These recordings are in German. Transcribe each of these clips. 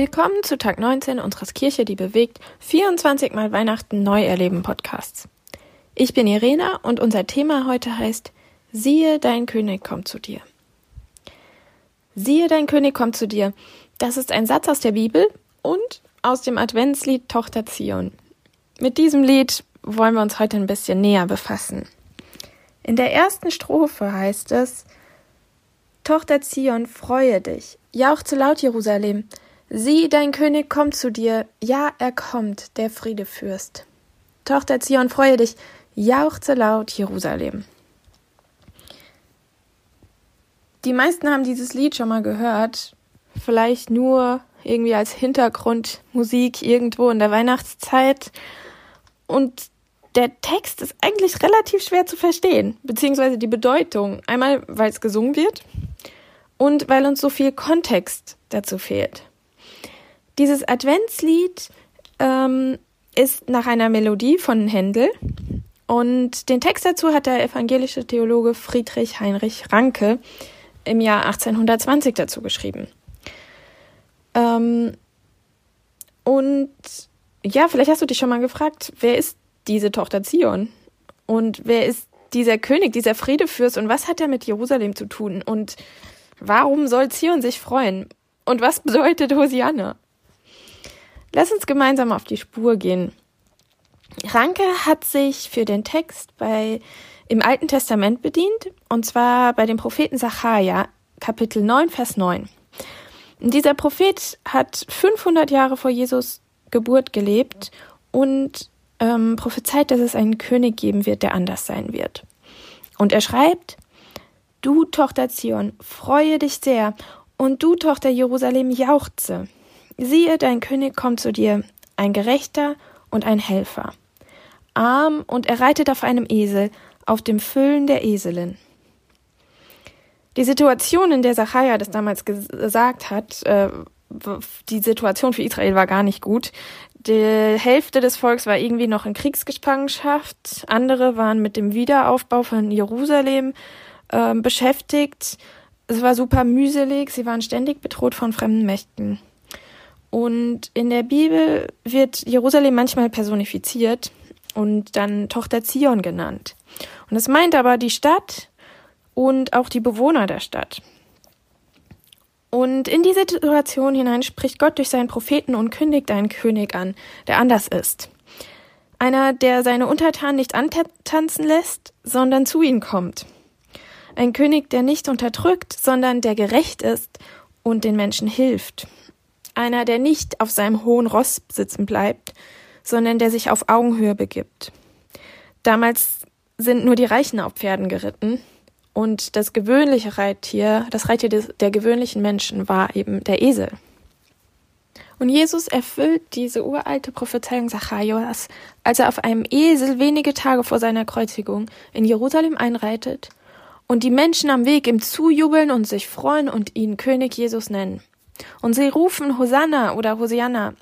Willkommen zu Tag 19 unseres Kirche, die bewegt 24 Mal Weihnachten neu erleben Podcasts. Ich bin Irena und unser Thema heute heißt Siehe, dein König kommt zu dir. Siehe, dein König kommt zu dir. Das ist ein Satz aus der Bibel und aus dem Adventslied Tochter Zion. Mit diesem Lied wollen wir uns heute ein bisschen näher befassen. In der ersten Strophe heißt es Tochter Zion, freue dich, jauchze laut Jerusalem, Sieh, dein König kommt zu dir, ja, er kommt, der Friedefürst. Tochter Zion, freue dich, jauchze laut Jerusalem. Die meisten haben dieses Lied schon mal gehört, vielleicht nur irgendwie als Hintergrundmusik irgendwo in der Weihnachtszeit. Und der Text ist eigentlich relativ schwer zu verstehen, beziehungsweise die Bedeutung. Einmal, weil es gesungen wird und weil uns so viel Kontext dazu fehlt. Dieses Adventslied ähm, ist nach einer Melodie von Händel und den Text dazu hat der evangelische Theologe Friedrich Heinrich Ranke im Jahr 1820 dazu geschrieben. Ähm, und ja, vielleicht hast du dich schon mal gefragt, wer ist diese Tochter Zion? Und wer ist dieser König, dieser Friedefürst und was hat er mit Jerusalem zu tun? Und warum soll Zion sich freuen? Und was bedeutet Hosianna? Lass uns gemeinsam auf die Spur gehen. Ranke hat sich für den Text bei im Alten Testament bedient, und zwar bei dem Propheten Sacharja, Kapitel 9, Vers 9. Dieser Prophet hat 500 Jahre vor Jesus Geburt gelebt und ähm, prophezeit, dass es einen König geben wird, der anders sein wird. Und er schreibt, Du Tochter Zion, freue dich sehr, und du Tochter Jerusalem jauchze. Siehe, dein König kommt zu dir, ein Gerechter und ein Helfer. Arm und er reitet auf einem Esel, auf dem Füllen der Eselin. Die Situation, in der Sacharja das damals gesagt hat, äh, die Situation für Israel war gar nicht gut. Die Hälfte des Volks war irgendwie noch in Kriegsgefangenschaft, andere waren mit dem Wiederaufbau von Jerusalem äh, beschäftigt. Es war super mühselig, sie waren ständig bedroht von fremden Mächten. Und in der Bibel wird Jerusalem manchmal personifiziert und dann Tochter Zion genannt. Und es meint aber die Stadt und auch die Bewohner der Stadt. Und in diese Situation hinein spricht Gott durch seinen Propheten und kündigt einen König an, der anders ist. Einer, der seine Untertanen nicht antanzen lässt, sondern zu ihnen kommt. Ein König, der nicht unterdrückt, sondern der gerecht ist und den Menschen hilft einer, der nicht auf seinem hohen Ross sitzen bleibt, sondern der sich auf Augenhöhe begibt. Damals sind nur die Reichen auf Pferden geritten und das gewöhnliche Reittier, das Reittier des, der gewöhnlichen Menschen war eben der Esel. Und Jesus erfüllt diese uralte Prophezeiung Zacharias, als er auf einem Esel wenige Tage vor seiner Kreuzigung in Jerusalem einreitet und die Menschen am Weg ihm zujubeln und sich freuen und ihn König Jesus nennen. Und sie rufen Hosanna oder Hosianna.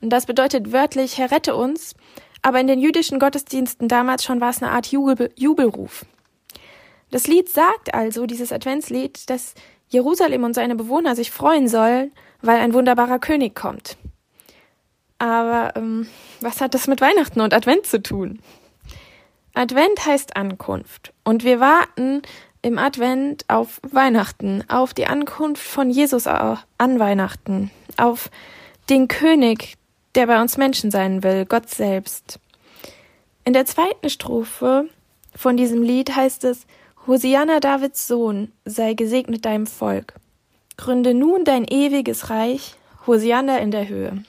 Und das bedeutet wörtlich, Herr rette uns. Aber in den jüdischen Gottesdiensten damals schon war es eine Art Jubel Jubelruf. Das Lied sagt also, dieses Adventslied, dass Jerusalem und seine Bewohner sich freuen sollen, weil ein wunderbarer König kommt. Aber ähm, was hat das mit Weihnachten und Advent zu tun? Advent heißt Ankunft und wir warten im Advent auf Weihnachten, auf die Ankunft von Jesus an Weihnachten, auf den König, der bei uns Menschen sein will, Gott selbst. In der zweiten Strophe von diesem Lied heißt es, Hosianna Davids Sohn, sei gesegnet deinem Volk. Gründe nun dein ewiges Reich, Hosianna in der Höhe.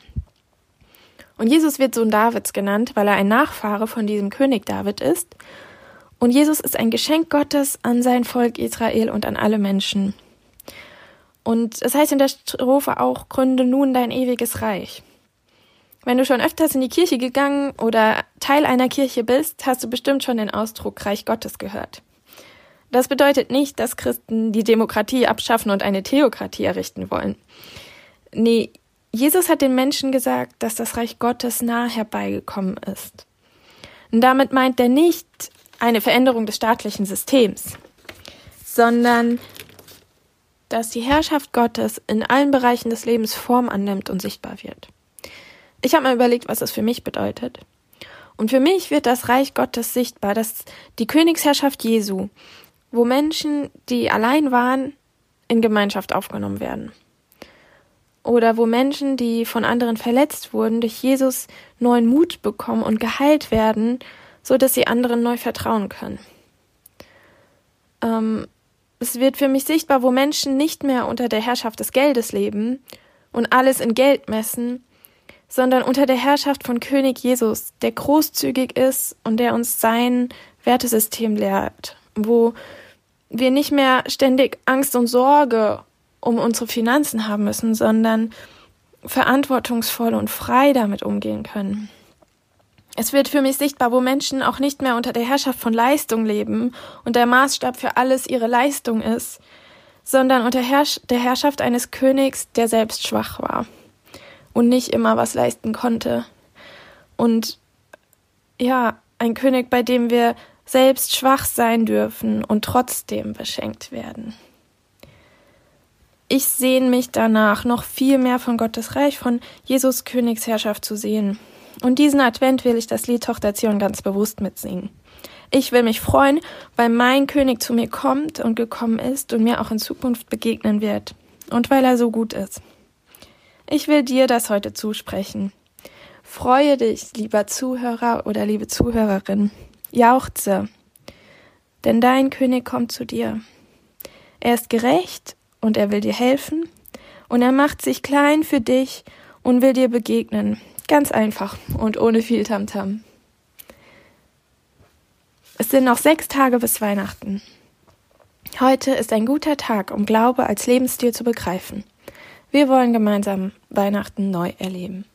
Und Jesus wird Sohn Davids genannt, weil er ein Nachfahre von diesem König David ist und Jesus ist ein Geschenk Gottes an sein Volk Israel und an alle Menschen. Und es heißt in der Strophe auch, gründe nun dein ewiges Reich. Wenn du schon öfters in die Kirche gegangen oder Teil einer Kirche bist, hast du bestimmt schon den Ausdruck Reich Gottes gehört. Das bedeutet nicht, dass Christen die Demokratie abschaffen und eine Theokratie errichten wollen. Nee, Jesus hat den Menschen gesagt, dass das Reich Gottes nah herbeigekommen ist. Und damit meint er nicht eine Veränderung des staatlichen Systems, sondern dass die Herrschaft Gottes in allen Bereichen des Lebens Form annimmt und sichtbar wird. Ich habe mal überlegt, was das für mich bedeutet. Und für mich wird das Reich Gottes sichtbar, dass die Königsherrschaft Jesu, wo Menschen, die allein waren, in Gemeinschaft aufgenommen werden. Oder wo Menschen, die von anderen verletzt wurden, durch Jesus neuen Mut bekommen und geheilt werden, so dass sie anderen neu vertrauen können. Ähm, es wird für mich sichtbar, wo Menschen nicht mehr unter der Herrschaft des Geldes leben und alles in Geld messen, sondern unter der Herrschaft von König Jesus, der großzügig ist und der uns sein Wertesystem lehrt, wo wir nicht mehr ständig Angst und Sorge um unsere Finanzen haben müssen, sondern verantwortungsvoll und frei damit umgehen können. Es wird für mich sichtbar, wo Menschen auch nicht mehr unter der Herrschaft von Leistung leben und der Maßstab für alles ihre Leistung ist, sondern unter Herrsch der Herrschaft eines Königs, der selbst schwach war und nicht immer was leisten konnte. Und ja, ein König, bei dem wir selbst schwach sein dürfen und trotzdem beschenkt werden. Ich sehne mich danach, noch viel mehr von Gottes Reich, von Jesus Königsherrschaft zu sehen. Und diesen Advent will ich das Lied Tochter Zion ganz bewusst mitsingen. Ich will mich freuen, weil mein König zu mir kommt und gekommen ist und mir auch in Zukunft begegnen wird. Und weil er so gut ist. Ich will dir das heute zusprechen. Freue dich, lieber Zuhörer oder liebe Zuhörerin. Jauchze, denn dein König kommt zu dir. Er ist gerecht und er will dir helfen und er macht sich klein für dich und will dir begegnen. Ganz einfach und ohne viel Tamtam. Es sind noch sechs Tage bis Weihnachten. Heute ist ein guter Tag, um Glaube als Lebensstil zu begreifen. Wir wollen gemeinsam Weihnachten neu erleben.